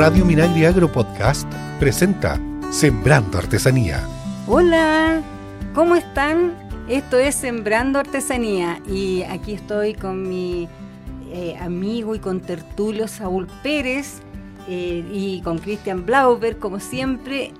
Radio Minagri Agro Podcast presenta Sembrando Artesanía. Hola, ¿cómo están? Esto es Sembrando Artesanía y aquí estoy con mi eh, amigo y con tertulio Saúl Pérez eh, y con Cristian Blauber, como siempre,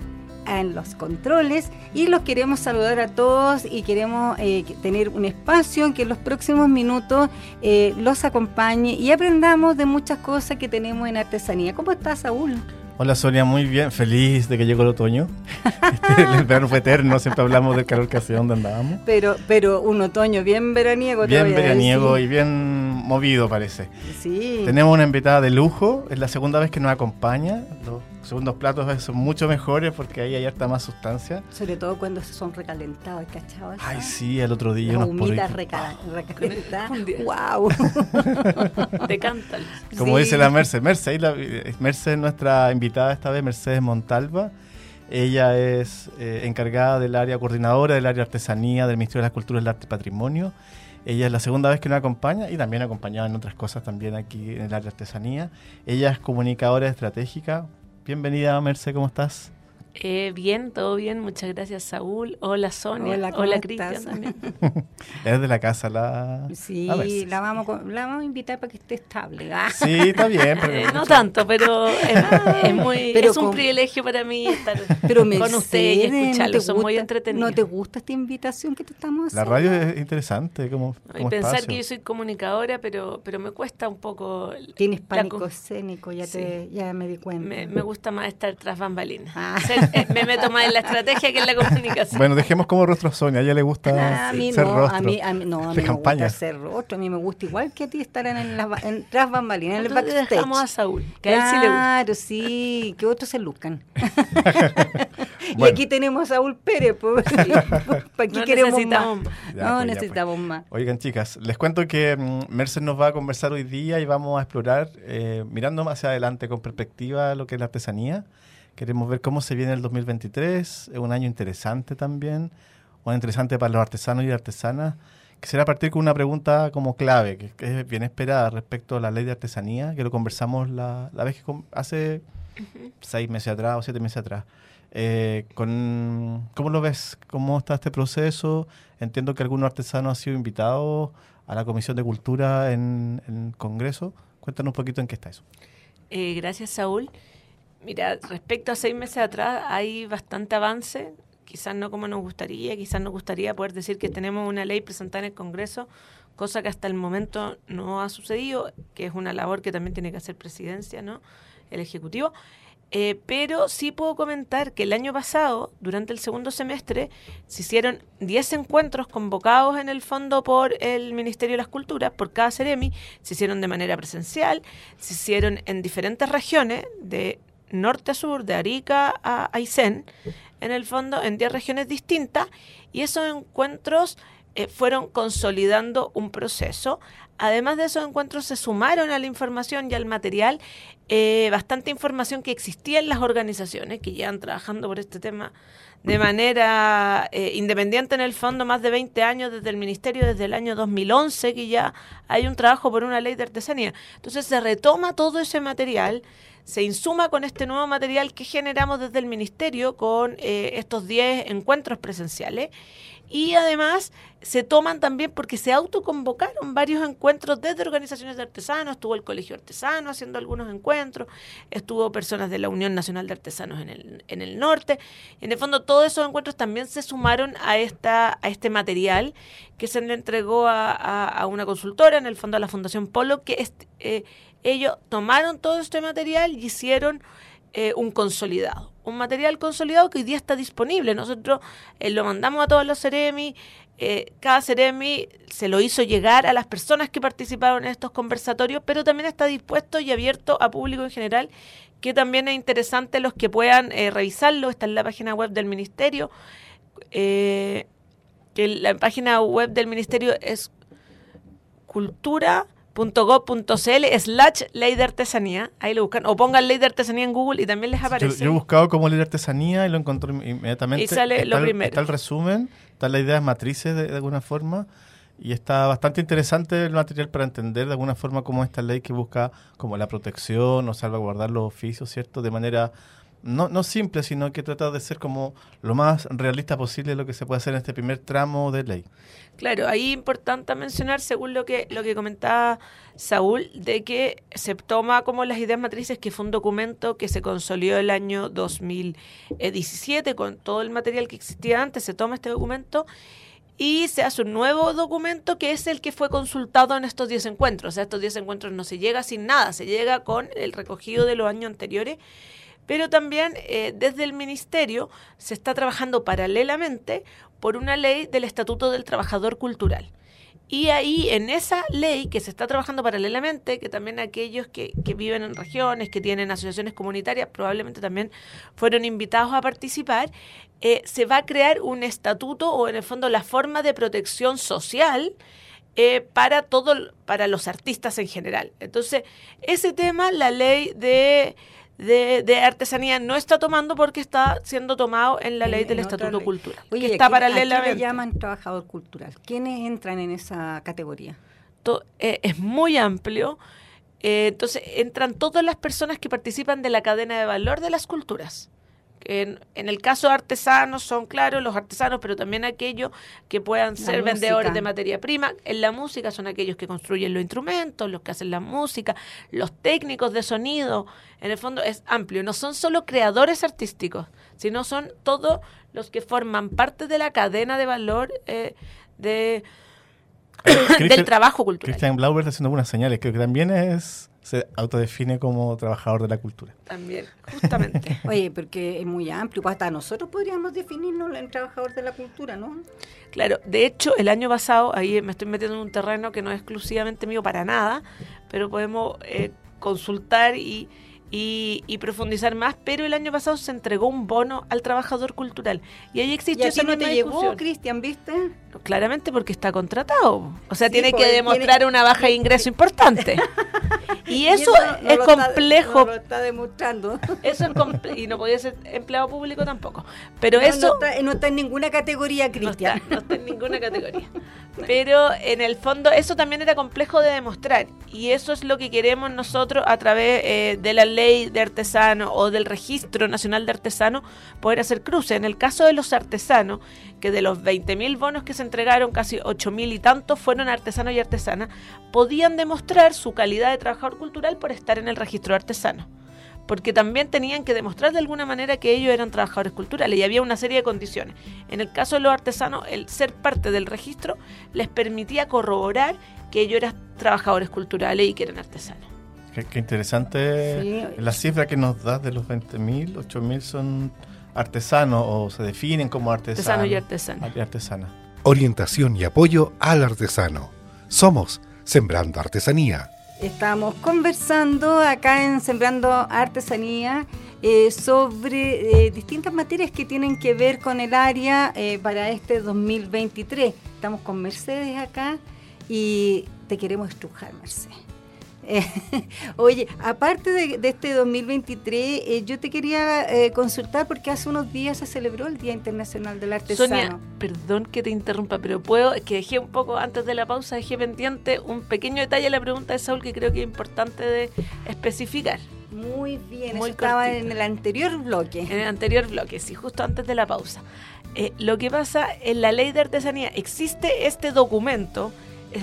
en los controles y los queremos saludar a todos y queremos eh, tener un espacio en que en los próximos minutos eh, los acompañe y aprendamos de muchas cosas que tenemos en artesanía. ¿Cómo estás, Saúl? Hola Sonia, muy bien, feliz de que llegó el otoño. el verano fue eterno, siempre hablamos del calor que hacía donde andábamos. Pero, pero un otoño bien veraniego. Bien veraniego y bien movido parece. Sí. Tenemos una invitada de lujo, es la segunda vez que nos acompaña. Los segundos platos son mucho mejores porque ahí hay harta más sustancia. Sobre todo cuando son recalentados, ¿cachado? Ay, sí, el otro día. Las humitas recalentadas. ¡Wow! Decántalo. Como dice la Mercedes. Mercedes, Mercedes nuestra invitada esta vez, Mercedes Montalva. Ella es eh, encargada del área coordinadora del área artesanía del Ministerio de las Culturas, el Arte y Patrimonio. Ella es la segunda vez que nos acompaña y también acompañada en otras cosas también aquí en el área artesanía. Ella es comunicadora estratégica, Bienvenida, Merce, ¿cómo estás? Eh, bien, todo bien, muchas gracias Saúl. Hola Sonia, hola, hola Cristian también. Eres de la casa la... Sí, la, vamos, la vamos a invitar para que esté estable. ¿ah? Sí, está bien. Pero eh, no tanto, pero es, muy, es un privilegio para mí estar con usted y escucharlo, son muy entretenidos. ¿No te gusta esta invitación que te estamos haciendo? La radio es interesante como, Y pensar que yo soy comunicadora, pero, pero me cuesta un poco... Tienes pánico escénico, ya, te, ya me di cuenta. Me, me gusta más estar tras bambalinas. Ah. me meto más en la estrategia que en la comunicación. Bueno, dejemos como rostro a Sonia, a ella le gusta a mí ser no, rostro. A mí, a mí, no, a mí me gusta ser rostro, a mí me gusta igual que a ti estar en, en, tras bambalinas, en el backstage. dejamos a Saúl, que claro, a él sí le gusta. Claro, sí, que otros se luzcan. y aquí tenemos a Saúl Pérez, pues, ¿para qué no queremos necesitamos más? más. Ya, no pues, necesitamos más. Oigan, chicas, les cuento que mm, Mercer nos va a conversar hoy día y vamos a explorar, eh, mirando más hacia adelante con perspectiva lo que es la artesanía. Queremos ver cómo se viene el 2023, es un año interesante también, un año interesante para los artesanos y artesanas. Quisiera partir con una pregunta como clave, que, es bien esperada respecto a la ley de artesanía, que lo conversamos la, la vez que hace seis meses atrás o siete meses atrás. Eh, con, ¿Cómo lo ves? ¿Cómo está este proceso? Entiendo que algunos artesanos han sido invitados a la Comisión de Cultura en, en el Congreso. Cuéntanos un poquito en qué está eso. Eh, gracias, Saúl. Mira, respecto a seis meses atrás, hay bastante avance. Quizás no como nos gustaría, quizás nos gustaría poder decir que tenemos una ley presentada en el Congreso, cosa que hasta el momento no ha sucedido, que es una labor que también tiene que hacer presidencia, ¿no? El Ejecutivo. Eh, pero sí puedo comentar que el año pasado, durante el segundo semestre, se hicieron 10 encuentros convocados en el fondo por el Ministerio de las Culturas, por cada Ceremi, se hicieron de manera presencial, se hicieron en diferentes regiones, de norte a sur, de Arica a Aysén, en el fondo en 10 regiones distintas, y esos encuentros eh, fueron consolidando un proceso. Además de esos encuentros se sumaron a la información y al material eh, bastante información que existía en las organizaciones que llevan trabajando por este tema de manera eh, independiente en el fondo más de 20 años desde el ministerio, desde el año 2011 que ya hay un trabajo por una ley de artesanía. Entonces se retoma todo ese material, se insuma con este nuevo material que generamos desde el ministerio con eh, estos 10 encuentros presenciales y además se toman también porque se autoconvocaron varios encuentros desde organizaciones de artesanos, estuvo el Colegio Artesano haciendo algunos encuentros, estuvo personas de la Unión Nacional de Artesanos en el, en el norte. En el fondo todos esos encuentros también se sumaron a, esta, a este material que se le entregó a, a, una consultora, en el fondo a la Fundación Polo, que es, eh, ellos tomaron todo este material y hicieron eh, un consolidado. Un material consolidado que hoy día está disponible. Nosotros eh, lo mandamos a todos los Ceremi. Eh, cada Ceremi se lo hizo llegar a las personas que participaron en estos conversatorios, pero también está dispuesto y abierto a público en general, que también es interesante los que puedan revisarlo. Está en la página web del Ministerio. Que la página web del Ministerio es cultura .gov.cl slash ley de artesanía. Ahí lo buscan. O pongan ley de artesanía en Google y también les aparece. Yo, yo he buscado como ley de artesanía y lo encontré inmediatamente. Y sale está lo el, primero. Está el resumen, están las ideas matrices de, de alguna forma. y está bastante interesante el material para entender de alguna forma cómo esta ley que busca como la protección o salvaguardar los oficios, ¿cierto? De manera no, no simple, sino que trata de ser como lo más realista posible lo que se puede hacer en este primer tramo de ley. Claro, ahí es importante mencionar, según lo que, lo que comentaba Saúl, de que se toma como las ideas matrices, que fue un documento que se consolidó el año 2017 con todo el material que existía antes, se toma este documento y se hace un nuevo documento que es el que fue consultado en estos 10 encuentros. O sea, estos 10 encuentros no se llega sin nada, se llega con el recogido de los años anteriores pero también eh, desde el Ministerio se está trabajando paralelamente por una ley del Estatuto del Trabajador Cultural. Y ahí, en esa ley que se está trabajando paralelamente, que también aquellos que, viven en regiones, que tienen asociaciones comunitarias, probablemente también fueron invitados a participar, eh, se va a crear un estatuto o en el fondo la forma de protección social eh, para todo, para los artistas en general. Entonces, ese tema, la ley de de, artesanía no está tomando porque está siendo tomado en la ley del Estatuto Cultural. Oye, que está paralelamente. ¿a le llaman trabajador cultural? ¿Quiénes entran en esa categoría? Eh, es muy amplio. Eh, entonces, entran todas las personas que participan de la cadena de valor de las culturas. En, el caso de artesanos son, claro, los artesanos, pero también aquellos que puedan ser vendedores de materia prima. En la música son aquellos que construyen los instrumentos, los que hacen la música, los técnicos de sonido. En el fondo es amplio. No son solo creadores artísticos, sino son todos los que forman parte de la cadena de valor eh, de, del trabajo cultural. Christian Blauber está haciendo algunas señales, creo que también es se autodefine como trabajador de la cultura. También, justamente. Oye, porque es muy amplio, hasta nosotros podríamos definirnos en trabajador de la cultura, ¿no? Claro, de hecho, el año pasado, ahí me estoy metiendo en un terreno que no es exclusivamente mío para nada, pero podemos eh, consultar y, y, profundizar más, pero el año pasado se entregó un bono al trabajador cultural. Y ahí existe ¿Y no te llegó, Cristian, viste? Claramente porque está contratado. O sea, tiene que demostrar una baja de ingreso importante. y eso, es complejo. lo está demostrando. Eso es y no podía ser empleado público tampoco. Pero eso... No está, en ninguna categoría, Cristian. no está en ninguna categoría. Pero en el fondo eso también era complejo de demostrar y eso es lo que queremos nosotros a través eh, de la ley de artesano o del registro nacional de artesano poder hacer cruce. En el caso de los artesanos, que de los 20.000 bonos que se entregaron, casi 8.000 y tantos fueron artesanos y artesanas, podían demostrar su calidad de trabajador cultural por estar en el registro de artesano porque también tenían que demostrar de alguna manera que ellos eran trabajadores culturales y había una serie de condiciones. En el caso de los artesanos, el ser parte del registro les permitía corroborar que ellos eran trabajadores culturales y que eran artesanos. Qué, interesante la cifra que nos das de los 20.000, 8.000 son artesanos o se definen como artesanos. Artesano y artesana. Orientación y apoyo al artesano. Somos Sembrando Artesanía. Estamos conversando acá en Sembrando Artesanía eh, sobre eh, distintas materias que tienen que ver con el área eh, para este 2023. Estamos con Mercedes acá y te queremos estrujar, Mercedes. oye, aparte de, este 2023, eh, yo te quería eh, consultar porque hace unos días se celebró el Día Internacional del Artesano. Sonia, perdón que te interrumpa, pero puedo, que dejé un poco antes de la pausa, dejé pendiente un pequeño detalle a la pregunta de Saúl que creo que es importante de especificar. Muy bien, Muy estaba en el anterior bloque. En el anterior bloque, sí, justo antes de la pausa. Eh, lo que pasa en la ley de artesanía, existe este documento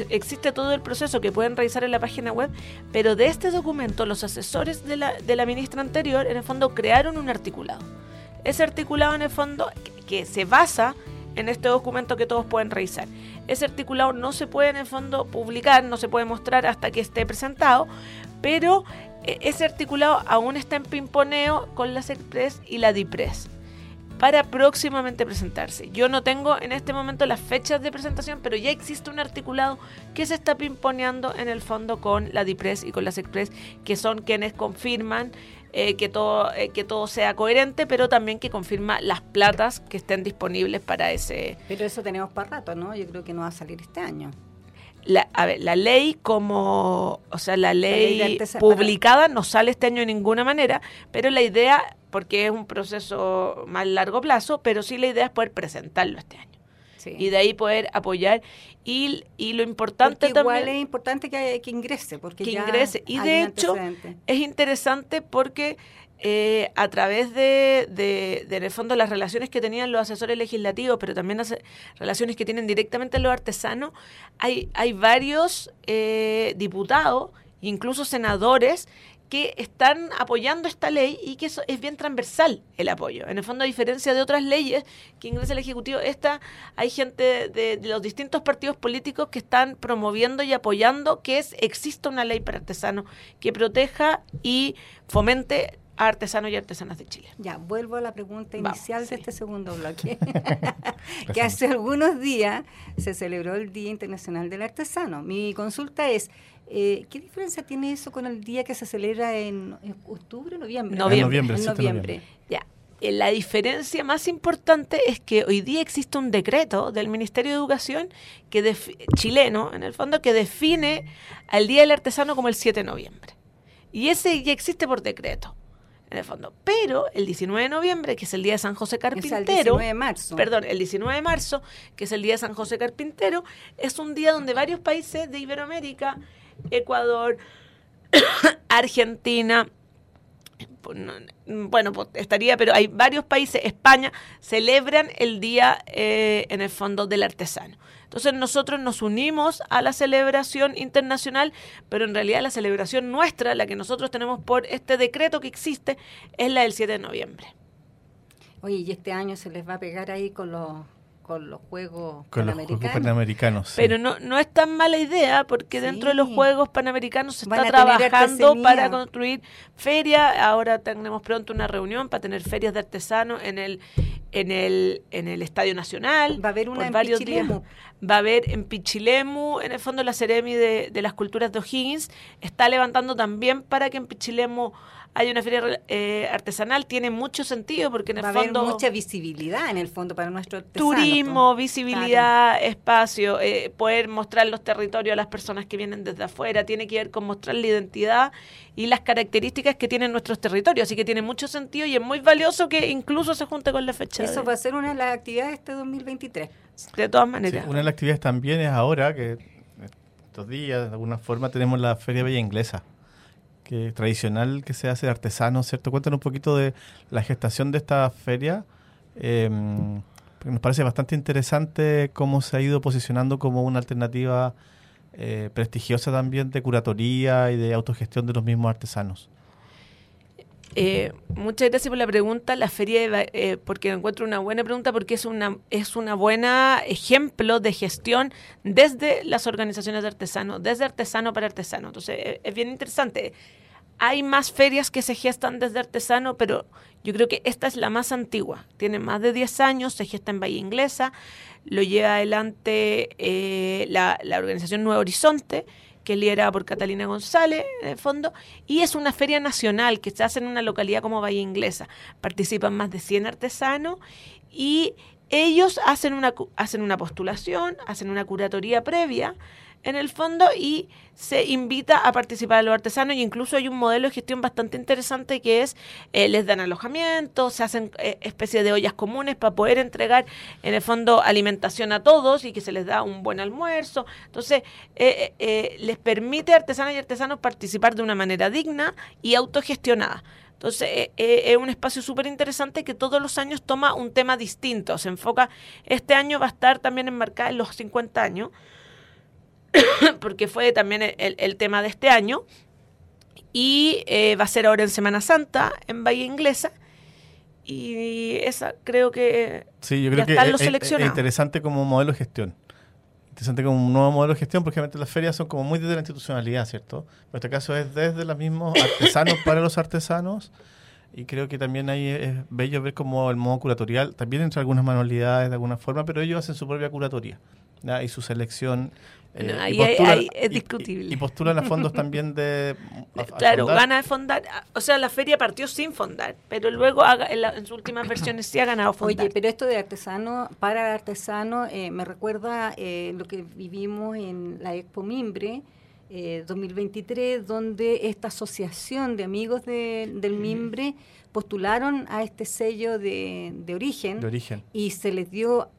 existe todo el proceso que pueden revisar en la página web, pero de este documento los asesores de la, de la ministra anterior en el fondo crearon un articulado. Ese articulado en el fondo que, se basa en este documento que todos pueden revisar. Ese articulado no se puede en el fondo publicar, no se puede mostrar hasta que esté presentado, pero eh, ese articulado aún está en pimponeo con la CEPRES y la DIPRES para próximamente presentarse. Yo no tengo en este momento las fechas de presentación, pero ya existe un articulado que se está pimponeando en el fondo con la DIPRES y con la SECPRES, que son quienes confirman eh, que, todo, eh, que todo sea coherente, pero también que confirma las platas que estén disponibles para ese... Pero eso tenemos para rato, ¿no? Yo creo que no va a salir este año. La, a ver, la ley como, o sea, la ley, publicada no sale este año de ninguna manera, pero la idea porque es un proceso más largo plazo, pero sí la idea es poder presentarlo este año. Sí. y de ahí poder apoyar. Y, y lo importante Porque igual también es importante que, que ingrese, porque que ya ingrese. Y de hecho, es interesante porque eh, a través de, de, de, en el fondo, las relaciones que tenían los asesores legislativos, pero también las relaciones que tienen directamente los artesanos, hay, hay varios eh, diputados, incluso senadores, que están apoyando esta ley y que eso es bien transversal el apoyo. En el fondo, a diferencia de otras leyes que ingresa el Ejecutivo, esta hay gente de, los distintos partidos políticos que están promoviendo y apoyando que es exista una ley para artesanos que proteja y fomente artesanos y artesanas de Chile. Ya, vuelvo a la pregunta Vamos, inicial sí. de este segundo bloque. que hace algunos días se celebró el Día Internacional del Artesano. Mi consulta es, eh, ¿qué diferencia tiene eso con el día que se celebra en, en octubre, noviembre? Noviembre. noviembre, En 7 de noviembre. Ya. Eh, La diferencia más importante es que hoy día existe un decreto del Ministerio de Educación que defi- chileno, en el fondo, que define al Día del Artesano como el 7 de noviembre. Y ese ya existe por decreto, en el fondo. Pero el 19 de noviembre, que es el Día de San José O sea, el Carpintero, 19 de marzo. perdón, el 19 de marzo, que es el Día de San José Carpintero, es un día donde varios países de Iberoamérica, Ecuador, Argentina, bueno, pues, estaría, pero hay varios países, España, celebran el día, eh, en el fondo, del artesano. Entonces nosotros nos unimos a la celebración internacional, pero en realidad la celebración nuestra, la que nosotros tenemos por este decreto que existe, es la del 7 de noviembre. Oye, y este año se les va a pegar ahí con los, con los Juegos Con los Juegos Panamericanos. Panamericanos. sí. Pero no, no es tan mala idea porque dentro de los. Juegos Panamericanos se Van está trabajando para construir ferias. Ahora tenemos pronto una reunión para tener ferias de artesanos en el en el en el Estadio Nacional. Va a haber una en varios Pichilemu. días. Va a haber en Pichilemu, en el fondo la Ceremi de, de las Culturas de O'Higgins está levantando también para que en Pichilemu haya una feria eh, artesanal. Tiene mucho sentido porque en el Va a haber fondo mucha visibilidad en el fondo para nuestro artesano. turismo, visibilidad, espacio, eh, poder mostrar los territorios a las personas que vienen desde afuera, tiene que ver con mostrar la identidad y las características que tienen nuestros territorios, así que tiene mucho sentido y es muy valioso que incluso se junte con la fecha. Eso va a ser una de las actividades de este 2023. de todas Sí, maneras. una de las actividades también es ahora que estos días, de alguna forma, tenemos la Feria Bella Inglesa, que tradicional que se hace de artesanos, ¿cierto? Cuéntanos un poquito de la gestación de esta feria. eh, nos parece bastante interesante cómo se ha ido posicionando como una alternativa eh, prestigiosa también de curatoría y de autogestión de los mismos artesanos. Eh, muchas gracias por la pregunta. La feria, de eh, porque encuentro una buena pregunta, porque es una es una buena ejemplo de gestión desde las organizaciones de artesanos, desde artesano para artesano. Entonces, eh, es bien interesante. Hay más ferias que se gestan desde artesano, pero yo creo que esta es la más antigua. Tiene más de 10 años, se gesta en Bahía Inglesa, lo lleva adelante eh, la, la organización Nuevo Horizonte, que es liderada por Catalina González, en fondo, y es una feria nacional que se hace en una localidad como Bahía Inglesa. Participan más de 100 artesanos y ellos hacen una, hacen una postulación, hacen una curatoría previa en el fondo y se invita a participar a los artesanos y incluso hay un modelo de gestión bastante interesante que es eh, les dan alojamiento, se hacen eh, especies de ollas comunes para poder entregar en el fondo alimentación a todos y que se les da un buen almuerzo. Entonces, eh, eh, les permite a artesanas y artesanos participar de una manera digna y autogestionada. Entonces, es un espacio súper interesante que todos los años toma un tema distinto. Se enfoca, este año va a estar también enmarcada en los 50 años, porque fue también el, el- tema de este año. Y eh, va a ser ahora en Semana Santa, en Bahía Inglesa. Y esa creo que Sí, yo creo que es, es- es interesante como modelo de gestión. Interesante como un nuevo modelo de gestión, porque obviamente las ferias son como muy desde la institucionalidad, ¿cierto? Pero en este caso es desde los mismos artesanos para los artesanos. Y creo que también ahí es bello ver como el modo curatorial, también entre algunas manualidades de alguna forma, pero ellos hacen su propia curatoría ¿ya? y su selección. Bueno, y ahí- ahí- postulan- ahí es discutible. Y, y postulan a fondos también de... a- a Claro, gana de fondar. O sea, la feria partió sin fondar, pero luego haga- en, la- en sus últimas versiones sí ha ganado fondar. Oye, pero esto de artesano, para artesano, eh, me recuerda eh, lo que vivimos en la Expo Mimbre eh, 2023, donde esta asociación de amigos de- del Mimbre postularon a este sello de, de origen De origen. y se les dio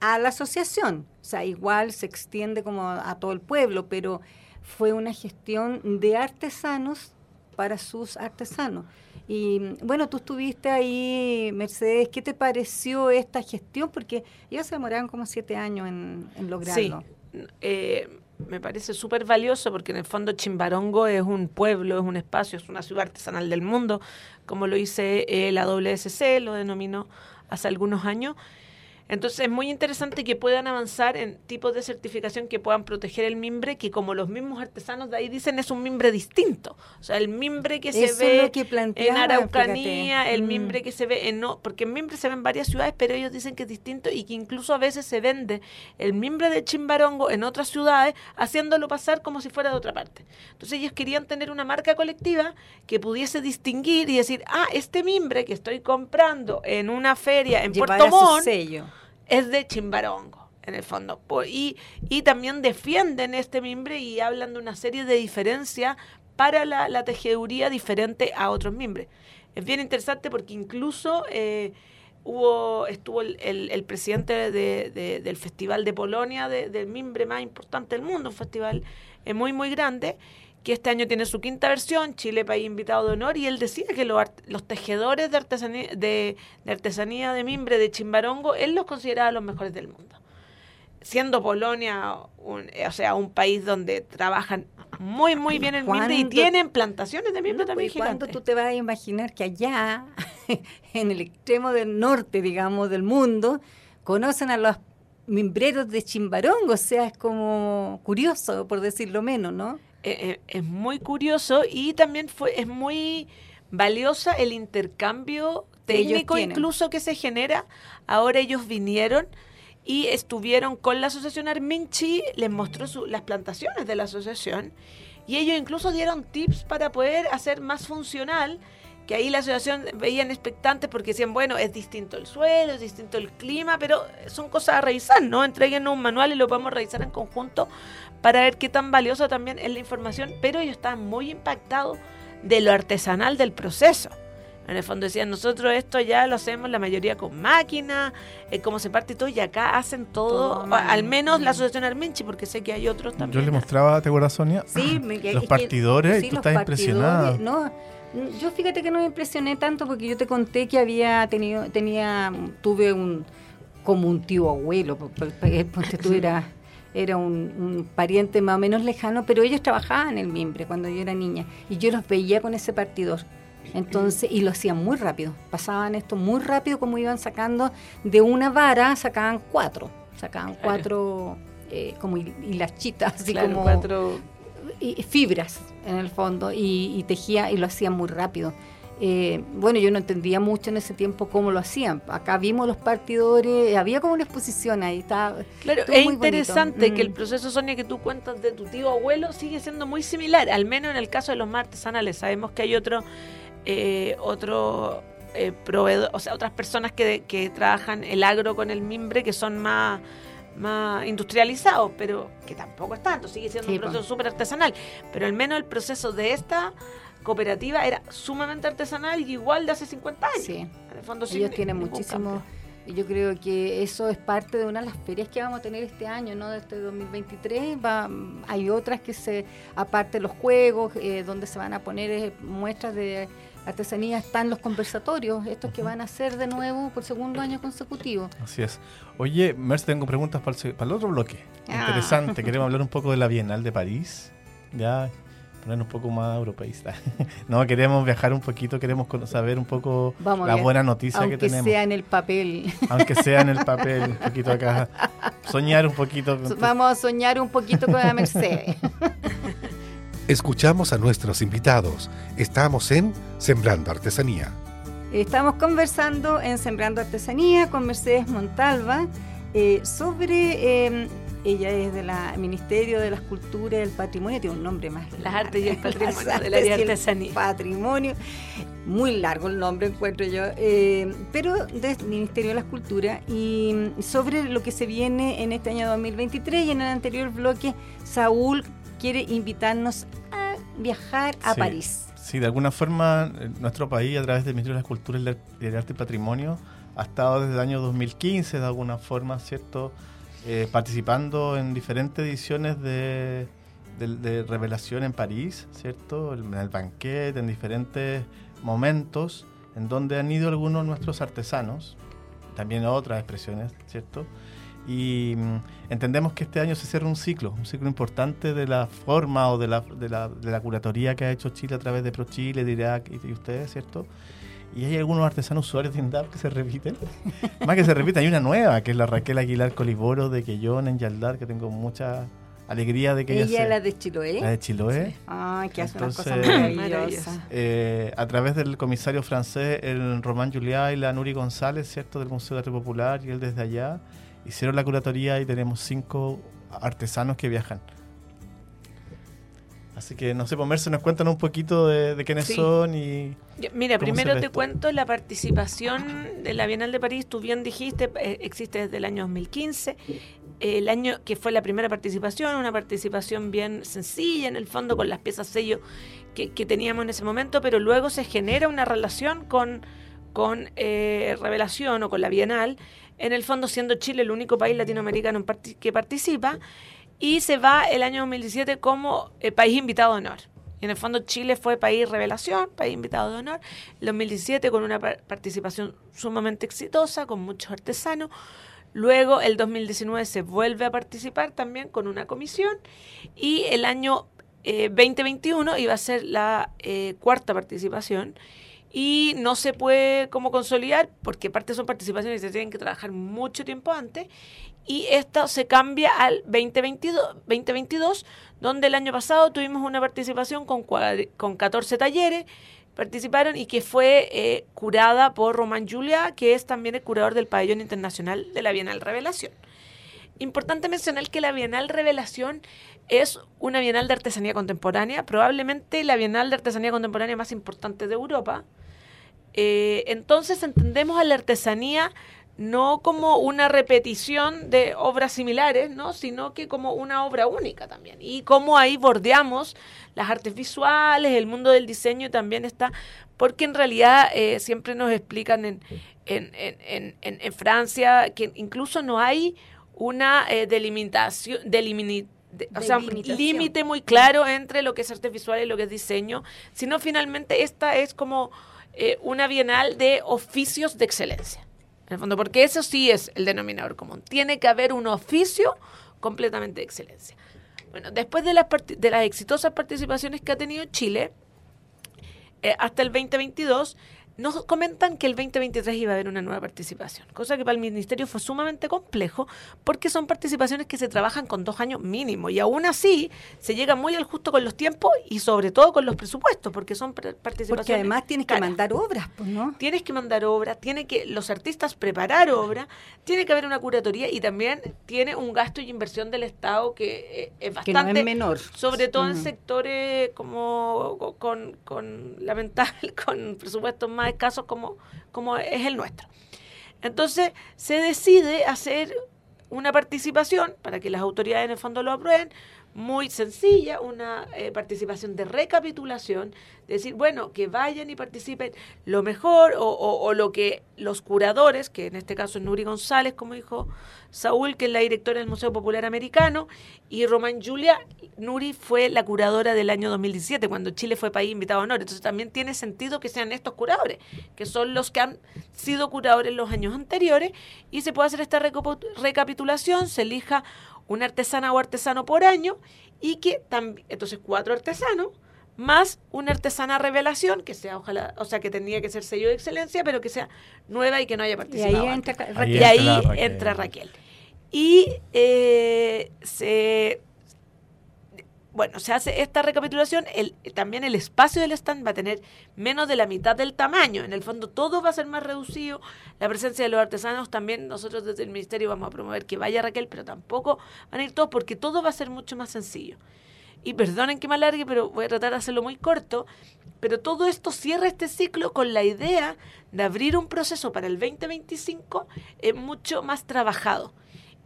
a la asociación. O sea, igual se extiende como a todo el pueblo, pero fue una gestión de artesanos para sus artesanos. Y bueno, tú estuviste ahí, Mercedes, ¿qué te pareció esta gestión? Porque ellos se demoraron como siete años en, lograrlo. Sí, eh, me parece súper valioso porque en el fondo Chimbarongo es un pueblo, es un espacio, es una ciudad artesanal del mundo, como lo hice eh, la WSC, lo denominó hace algunos años. Entonces es muy interesante que puedan avanzar en tipos de certificación que puedan proteger el mimbre, que como los mismos artesanos de ahí dicen es un mimbre distinto. O sea, el mimbre que se ve en Araucanía, el mm. mimbre que se ve en... No, porque el mimbre se ve en varias ciudades, pero ellos dicen que es distinto y que incluso a veces se vende el mimbre de Chimbarongo en otras ciudades, haciéndolo pasar como si fuera de otra parte. Entonces ellos querían tener una marca colectiva que pudiese distinguir y decir, ah, este mimbre que estoy comprando en una feria en Puerto Montt es de Chimbarongo, en el fondo. Y, y también defienden este mimbre y hablan de una serie de diferencias para la, tejeduría diferente a otros mimbres. Es bien interesante porque incluso eh, hubo estuvo el, el, presidente de, del Festival de Polonia, del mimbre más importante del mundo, un festival eh, muy, muy grande, que este año tiene su quinta versión, Chile país invitado de honor, y él decía que los, tejedores de artesanía, de, artesanía de mimbre de Chimbarongo, él los consideraba los mejores del mundo. Siendo Polonia, un, o sea, un país donde trabajan muy, muy bien el mimbre y tienen plantaciones de mimbre también pues, ¿Cuándo tú te vas a imaginar que allá, en el extremo del norte, digamos, del mundo, conocen a los mimbreros de Chimbarongo? O sea, es como curioso, por decirlo menos, ¿no? Eh, eh, es muy curioso y también fue es muy valiosa el intercambio técnico incluso que se genera. Ahora ellos vinieron y estuvieron con la asociación Arminchi, les mostró las plantaciones de la asociación y ellos incluso dieron tips para poder hacer más funcional que ahí la asociación veían expectantes porque decían, bueno, es distinto el suelo, es distinto el clima, pero son cosas a revisar, ¿no? Entréguenos un manual y lo podemos revisar en conjunto para ver qué tan valiosa también es la información, pero ellos estaban muy impactados de lo artesanal del proceso. En el fondo decían, nosotros esto ya lo hacemos la mayoría con máquina, eh, cómo se parte todo, y acá hacen todo, al menos la asociación Arminchi, porque sé que hay otros también. Yo le mostraba, ¿te acuerdas, Sonia? Sí, los partidores, y tú estás impresionada. No, yo fíjate que no me impresioné tanto porque yo te conté que había tenido, tenía, tuve un, como un tío abuelo, porque tú eras era un, pariente más o menos lejano, pero ellos trabajaban en el mimbre cuando yo era niña y yo los veía con ese partidor. Entonces, y lo hacían muy rápido, pasaban esto muy rápido como iban sacando. De una vara, sacaban cuatro, sacaban cuatro eh, como hilachitas, así como cuatro fibras en el fondo y, y tejía y lo hacían muy rápido. Eh, bueno, yo no entendía mucho en ese tiempo cómo lo hacían. Acá vimos los partidores, había como una exposición ahí. Estaba, claro, es interesante que el mm. proceso, Sonia, que tú cuentas de tu tío abuelo sigue siendo muy similar, al menos en el caso de los más artesanales. Sabemos que hay otro, eh, otro eh, proveedor, o sea, otras personas que, que trabajan el agro con el mimbre que son más más industrializados, pero que tampoco es tanto, sigue siendo un proceso súper artesanal. Pero al menos el proceso de esta cooperativa era sumamente artesanal y igual de hace 50 años. Sí. En el fondo, Ellos tienen muchísimo. Y yo creo que eso es parte de una de las ferias que vamos a tener este año, ¿no? Este 2023. Va, hay otras que se, aparte de los juegos, eh, donde se van a poner eh, muestras de artesanía, están los conversatorios, estos que van a ser de nuevo por segundo año consecutivo. Así es. Oye, Merce, tengo preguntas para el, para el otro bloque. Ah. Interesante. Queremos hablar un poco de la Bienal de París. Ya un poco más europeísta. no, queremos viajar un poquito, queremos saber un poco la buena noticia que tenemos. Aunque sea en el papel. Aunque sea en el papel, un poquito acá. Soñar un poquito. Vamos a soñar un poquito con la Mercedes. Escuchamos a nuestros invitados. Estamos en Sembrando Artesanía. Estamos conversando en Sembrando Artesanía con Mercedes Montalva eh, sobre em, ella es del Ministerio de las Culturas y del Patrimonio, tiene un nombre más. Las artes y el patrimonio, de la artesanía. Patrimonio, muy largo el nombre encuentro yo, eh, pero del Ministerio de las Culturas y sobre lo que se viene en este año 2023 y en el anterior bloque, Saúl quiere invitarnos a viajar a París. Sí, de alguna forma nuestro país a través del Ministerio de las Culturas y del Arte y Patrimonio ha estado desde el año 2015 de alguna forma, ¿cierto? Eh, participando en diferentes ediciones de, de, Revelación en París, ¿cierto? En el banquete, en diferentes momentos en donde han ido algunos de nuestros artesanos, también otras expresiones, ¿cierto? Y mm, entendemos que este año se cierra un ciclo, un ciclo importante de la forma o de la, de la, de la curatoría que ha hecho Chile a través de ProChile, de Irak y, ustedes, ¿cierto? Y hay algunos artesanos usuarios de INDAP que se repiten. Más que se repiten, hay una nueva, que es la Raquel Aguilar Coliboro de Quellón en Yaldar, que tengo mucha alegría de que ella, ella es la de Chiloé. La de Chiloé. Ay, que hace unas cosas maravillosas. Eh, a través del comisario francés, el Román Juliá y la Nuri González, ¿cierto? Del Museo de Arte Popular, y él desde allá, hicieron la curatoría y tenemos cinco artesanos que viajan. Así que no sé, Pomerse, nos cuentan un poquito de, quiénes son y... Mira, primero te cuento la participación de la Bienal de París, tú bien dijiste, eh, existe desde el año 2015, el año que fue la primera participación, una participación bien sencilla en el fondo con las piezas sello que, teníamos en ese momento, pero luego se genera una relación con, con eh, Revelación o con la Bienal, en el fondo siendo Chile el único país latinoamericano que participa y se va el año 2017 como eh, país invitado de honor. En el fondo Chile fue país revelación, país invitado de honor. El 2017 con una participación sumamente exitosa, con muchos artesanos. Luego el 2019 se vuelve a participar también con una comisión. Y el año 2021 eh, iba a ser la eh, cuarta participación y no se puede como consolidar porque parte son participaciones que se tienen que trabajar mucho tiempo antes y esto se cambia al 2022, 2022 donde el año pasado tuvimos una participación con, con 14 talleres, participaron y que fue eh, curada por Román Julia, que es también el curador del pabellón internacional de la Bienal Revelación. Importante mencionar que la Bienal Revelación es una Bienal de Artesanía Contemporánea, probablemente la Bienal de Artesanía Contemporánea más importante de Europa. Eh, entonces entendemos a la artesanía no como una repetición de obras similares, ¿no? sino que como una obra única también. Y como ahí bordeamos las artes visuales, el mundo del diseño también está, porque en realidad eh, siempre nos explican en, Francia que incluso no hay una eh, delimitación, o sea, límite muy claro entre lo que es arte visual y lo que es diseño, sino finalmente esta es como eh, una bienal de oficios de excelencia. En el fondo, porque eso sí es el denominador común. Tiene que haber un oficio completamente de excelencia. Bueno, después de las, de las exitosas participaciones que ha tenido Chile, eh, hasta el 2022, nos comentan que el 2023 iba a haber una nueva participación, cosa que para el ministerio fue sumamente complejo porque son participaciones que se trabajan con dos años mínimo y aún así se llega muy al justo con los tiempos y sobre todo con los presupuestos porque son participaciones. Porque además tienes que mandar obras, pues, ¿no? Tienes que mandar obras, tiene que los artistas preparar obras, tiene que haber una curatoría y también tiene un gasto y inversión del Estado que eh, es bastante menor, sobre todo en sectores como con, con lamentable con presupuestos más escasos como, como es el nuestro. Entonces se decide hacer una participación para que las autoridades en el fondo lo aprueben, muy sencilla, una eh, participación de recapitulación, decir, bueno, que vayan y participen lo mejor o, lo que los curadores, que en este caso es Nuri González, como dijo Saúl, que es la directora del Museo Popular Americano, y Román Julia, Nuri fue la curadora del año 2017, cuando Chile fue país invitado a honor. Entonces también tiene sentido que sean estos curadores, que son los que han sido curadores los años anteriores, y se puede hacer esta recapitulación, se elija una artesana o artesano por año y que también, entonces cuatro artesanos más una artesana revelación, que sea, ojalá, o sea, que tendría que ser sello de excelencia, pero que sea nueva y que no haya participado. Y ahí entra Raquel. Y ahí entra Raquel. Y eh, se, bueno, se hace esta recapitulación, el, también el espacio del stand va a tener menos de la mitad del tamaño. En el fondo todo va a ser más reducido. La presencia de los artesanos también, nosotros desde el ministerio vamos a promover que vaya Raquel, pero tampoco van a ir todos porque todo va a ser mucho más sencillo. Y perdonen que me alargue, pero voy a tratar de hacerlo muy corto. Pero todo esto cierra este ciclo con la idea de abrir un proceso para el 2025 eh, mucho más trabajado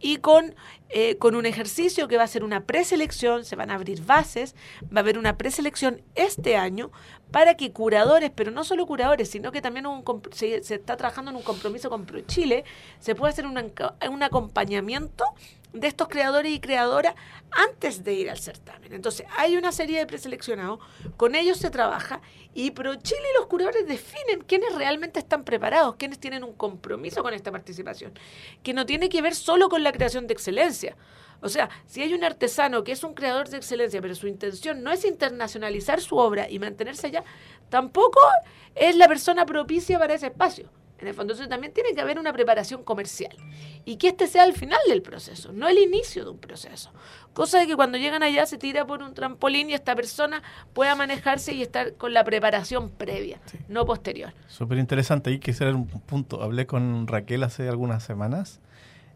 y con eh, con un ejercicio que va a ser una preselección, se van a abrir bases, va a haber una preselección este año para que curadores, pero no solo curadores, sino que también un, se, está trabajando en un compromiso con ProChile, se puede hacer un acompañamiento de estos creadores y creadoras antes de ir al certamen. Entonces, hay una serie de preseleccionados, con ellos se trabaja y ProChile y los curadores definen quiénes realmente están preparados, quiénes tienen un compromiso con esta participación, que no tiene que ver solo con la creación de excelencia. O sea, si hay un artesano que es un creador de excelencia, pero su intención no es internacionalizar su obra y mantenerse allá, tampoco es la persona propicia para ese espacio. En el fondo, también tiene que haber una preparación comercial. Y que este sea el final del proceso, no el inicio de un proceso. Cosa de que cuando llegan allá se tira por un trampolín y esta persona pueda manejarse y estar con la preparación previa, no posterior. Súper interesante. Y quisiera un punto. Hablé con Raquel hace algunas semanas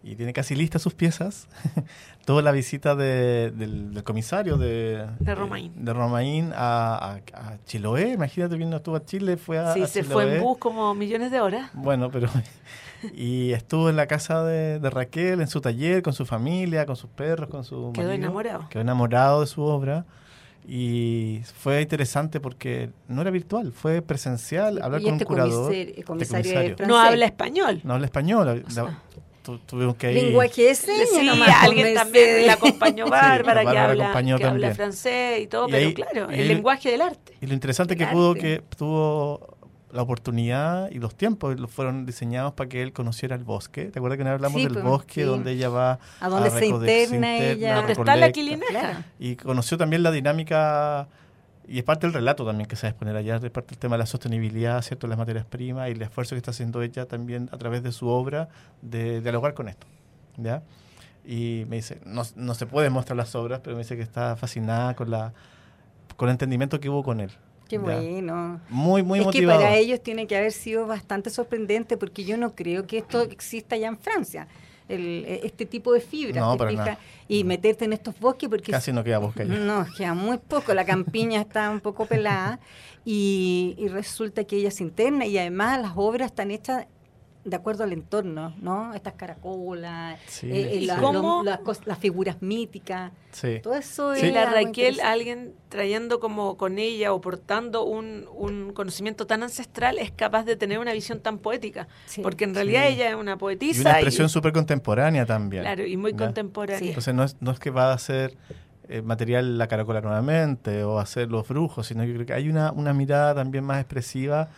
y tiene casi listas sus piezas. Toda la visita del, comisario de, de Romaín, de, Romaín a, a, Chiloé. Imagínate, no estuvo a Chile, fue a. Sí, se fue en bus como millones de horas. Bueno, pero. y estuvo en la casa de, Raquel, en su taller, con su familia, con sus perros, con su. Quedó enamorado. Quedó enamorado de su obra. Y fue interesante porque no era virtual, fue presencial, hablar con un este curador. Este comisario, no habla español. No habla español tuvimos que ir. Lenguaje sí, alguien también la acompañó Bárbara, que, habla, que habla, francés y todo, pero claro, el lenguaje del arte. Y lo interesante que pudo que tuvo la oportunidad y los tiempos fueron diseñados para que él conociera el bosque. ¿Te acuerdas que hablamos del pues, bosque donde ella va a donde se interna, ella, donde está la quilineja? Y conoció también la dinámica y es parte del relato también que se va a exponer allá, es parte del tema de la sostenibilidad, ¿cierto? Las materias primas y el esfuerzo que está haciendo ella también a través de su obra de, dialogar con esto, ¿ya? Y me dice, no, no se puede mostrar las obras, pero me dice que está fascinada con, la, con el entendimiento que hubo con él. Qué bueno. Muy, muy es motivado. que para ellos tiene que haber sido bastante sorprendente porque yo no creo que esto exista ya en Francia el, e, este tipo de fibra y meterte en estos bosques porque casi no queda bosque no queda muy poco la campiña está un poco pelada y, y, resulta que ella se interna y además las obras están hechas de acuerdo al entorno, ¿no? Estas caracolas, eh, eh, las figuras míticas, todo eso sí. La Raquel, alguien trayendo como con ella o portando un, un, conocimiento tan ancestral, es capaz de tener una visión tan poética, porque en realidad ella es una poetisa. Y una expresión súper contemporánea también. Claro, y muy contemporánea. Entonces no es, no es que va a hacer eh, material la caracola nuevamente o hacer los brujos, sino que creo que hay una, una mirada también más expresiva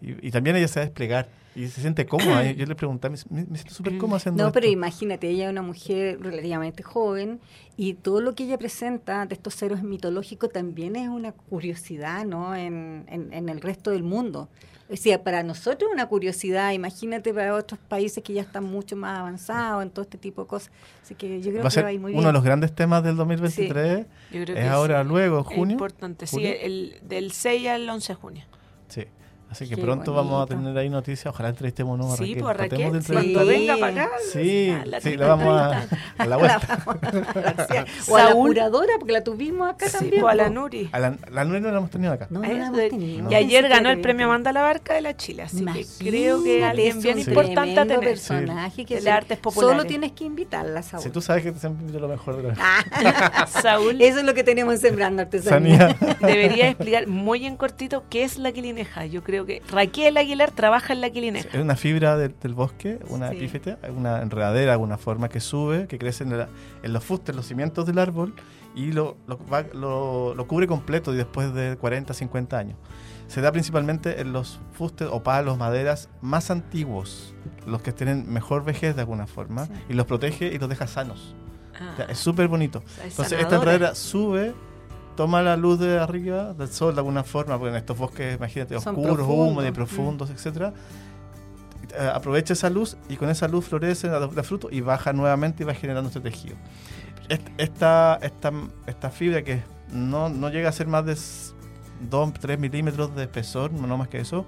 y, y también ella se va a desplegar y se siente cómoda. Yo le pregunté, me, siento súper cómoda haciendo No, pero imagínate, ella es una mujer relativamente joven y todo lo que ella presenta de estos héroes mitológicos también es una curiosidad, ¿no? En, en, el resto del mundo. O sea, para nosotros es una curiosidad, imagínate para otros países que ya están mucho más avanzados en todo este tipo de cosas. Así que yo creo que va a ir muy bien. Uno de los grandes temas del 2023 es ahora, luego, en junio. importante, sí, el, del 6 al 11 de junio. Sí. Así que pronto vamos a tener ahí noticias. Ojalá entrevistemos a Raquel. Sí, pues Raquel, sí. cuando venga para acá. Sí, la, sí, la vamos a, a la vuelta. o a la curadora, porque la tuvimos acá sí, también. O a la Nuri. A la, la, Nuri no la hemos tenido acá. No, no la hemos tenido. Y ayer ganó el premio Amanda la Barca de la Chile. Así que creo que alguien bien importante a tener. personaje que de artes populares. Solo tienes que invitarla, Saúl. Si tú sabes que siempre invito lo mejor de la ah. Saúl. Eso es lo que tenemos en Sembrando Artesanía. Debería explicar muy en cortito qué es la quilineja. Yo creo que Raquel Aguilar trabaja en la quilineja. Es una fibra del bosque, una sí. una enredadera, una forma que sube, que crece en, en los fustes, los cimientos del árbol y lo, lo, lo, cubre completo después de 40, 50 años. Se da principalmente en los fustes o palos, maderas más antiguos, los que tienen mejor vejez de alguna forma, y los protege y los deja sanos. Ah. es súper bonito. Entonces esta enredadera sube toma la luz de arriba del sol de alguna forma, porque en estos bosques, imagínate, oscuros, húmedos y profundos, mm. etcétera, eh, aprovecha esa luz y con esa luz florece la, fruto y baja nuevamente y va generando este tejido. Esta, esta, esta fibra que no, no llega a ser más de 2, 3 milímetros de espesor, no más que eso,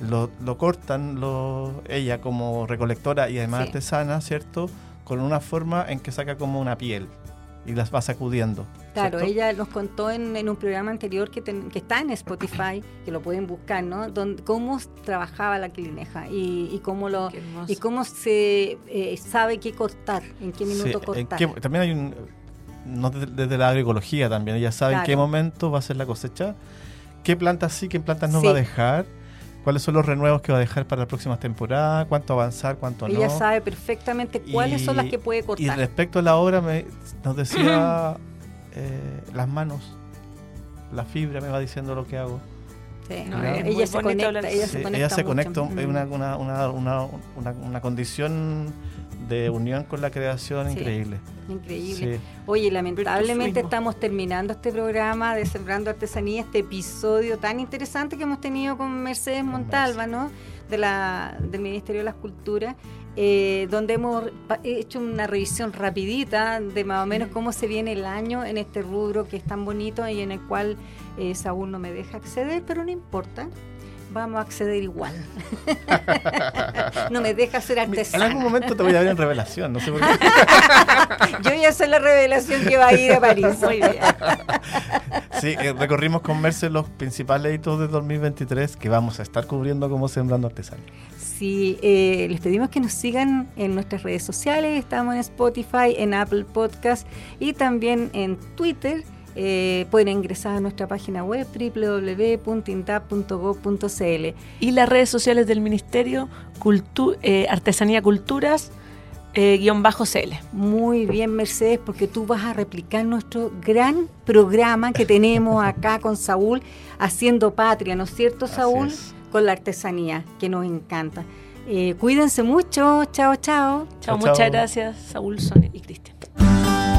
lo, lo cortan lo, ella como recolectora y además artesana, ¿cierto? Con una forma en que saca como una piel y las va sacudiendo. Claro, ¿cierto? ella nos contó en, en un programa anterior que, ten- que está en Spotify, que lo pueden buscar, ¿no? Donde, cómo trabajaba la clineja y, y cómo lo y cómo se eh, sabe qué cortar, en qué minuto Sí, en cortar. qué- también hay un. No desde, desde la agroecología también. Ella sabe en qué Claro. momento va a ser la cosecha, qué plantas sí, qué plantas no Sí. va a dejar, cuáles son los renuevos que va a dejar para las próximas temporadas, cuánto avanzar, cuánto Ella no. sabe perfectamente cuáles son las Y- que puede Y cortar. respecto a la obra, me, nos decía eh, las manos, la fibra me va diciendo lo que hago. Sí. No, es ella, se conecta, hablar ella se conecta. ella se mucho. conecta, es Mm. una, una, una, una, condición de unión con la creación Sí. increíble. Increíble. Sí. Oye, lamentablemente estamos terminando este programa de Sembrando Artesanía, este episodio tan interesante que hemos tenido con Mercedes Montalva, ¿no? De la, del Ministerio de las Culturas, eh, donde hemos hecho una revisión rapidita de más o menos cómo se viene el año en este rubro que es tan bonito y en el cual eh, Saúl no me deja acceder, pero no importa. Vamos a acceder igual. no me deja ser En algún artesana. momento te voy a ver en revelación, no sé por qué. Yo ya soy la revelación que va a ir a París. Muy bien. Sí, eh, recorrimos con Merce los principales hitos de 2023 que vamos a estar cubriendo como Sembrando Artesanía. Sí, eh, les pedimos que nos sigan en nuestras redes sociales. Estamos en Spotify, en Apple Podcast y también en Twitter. Eh, pueden ingresar a nuestra página web www.intap.gov.cl. Y las redes sociales del Ministerio, Cultu- eh, Artesanía Culturas, eh, guion bajo CL. Muy bien, Mercedes, porque tú vas a replicar nuestro gran programa que tenemos acá con Saúl, haciendo patria, ¿no es cierto, Saúl? es. Con la artesanía, que nos encanta. Eh, cuídense mucho, chao, chao. Chao, muchas gracias, Saúl, Sonia y Cristian.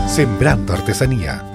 Sembrando Artesanía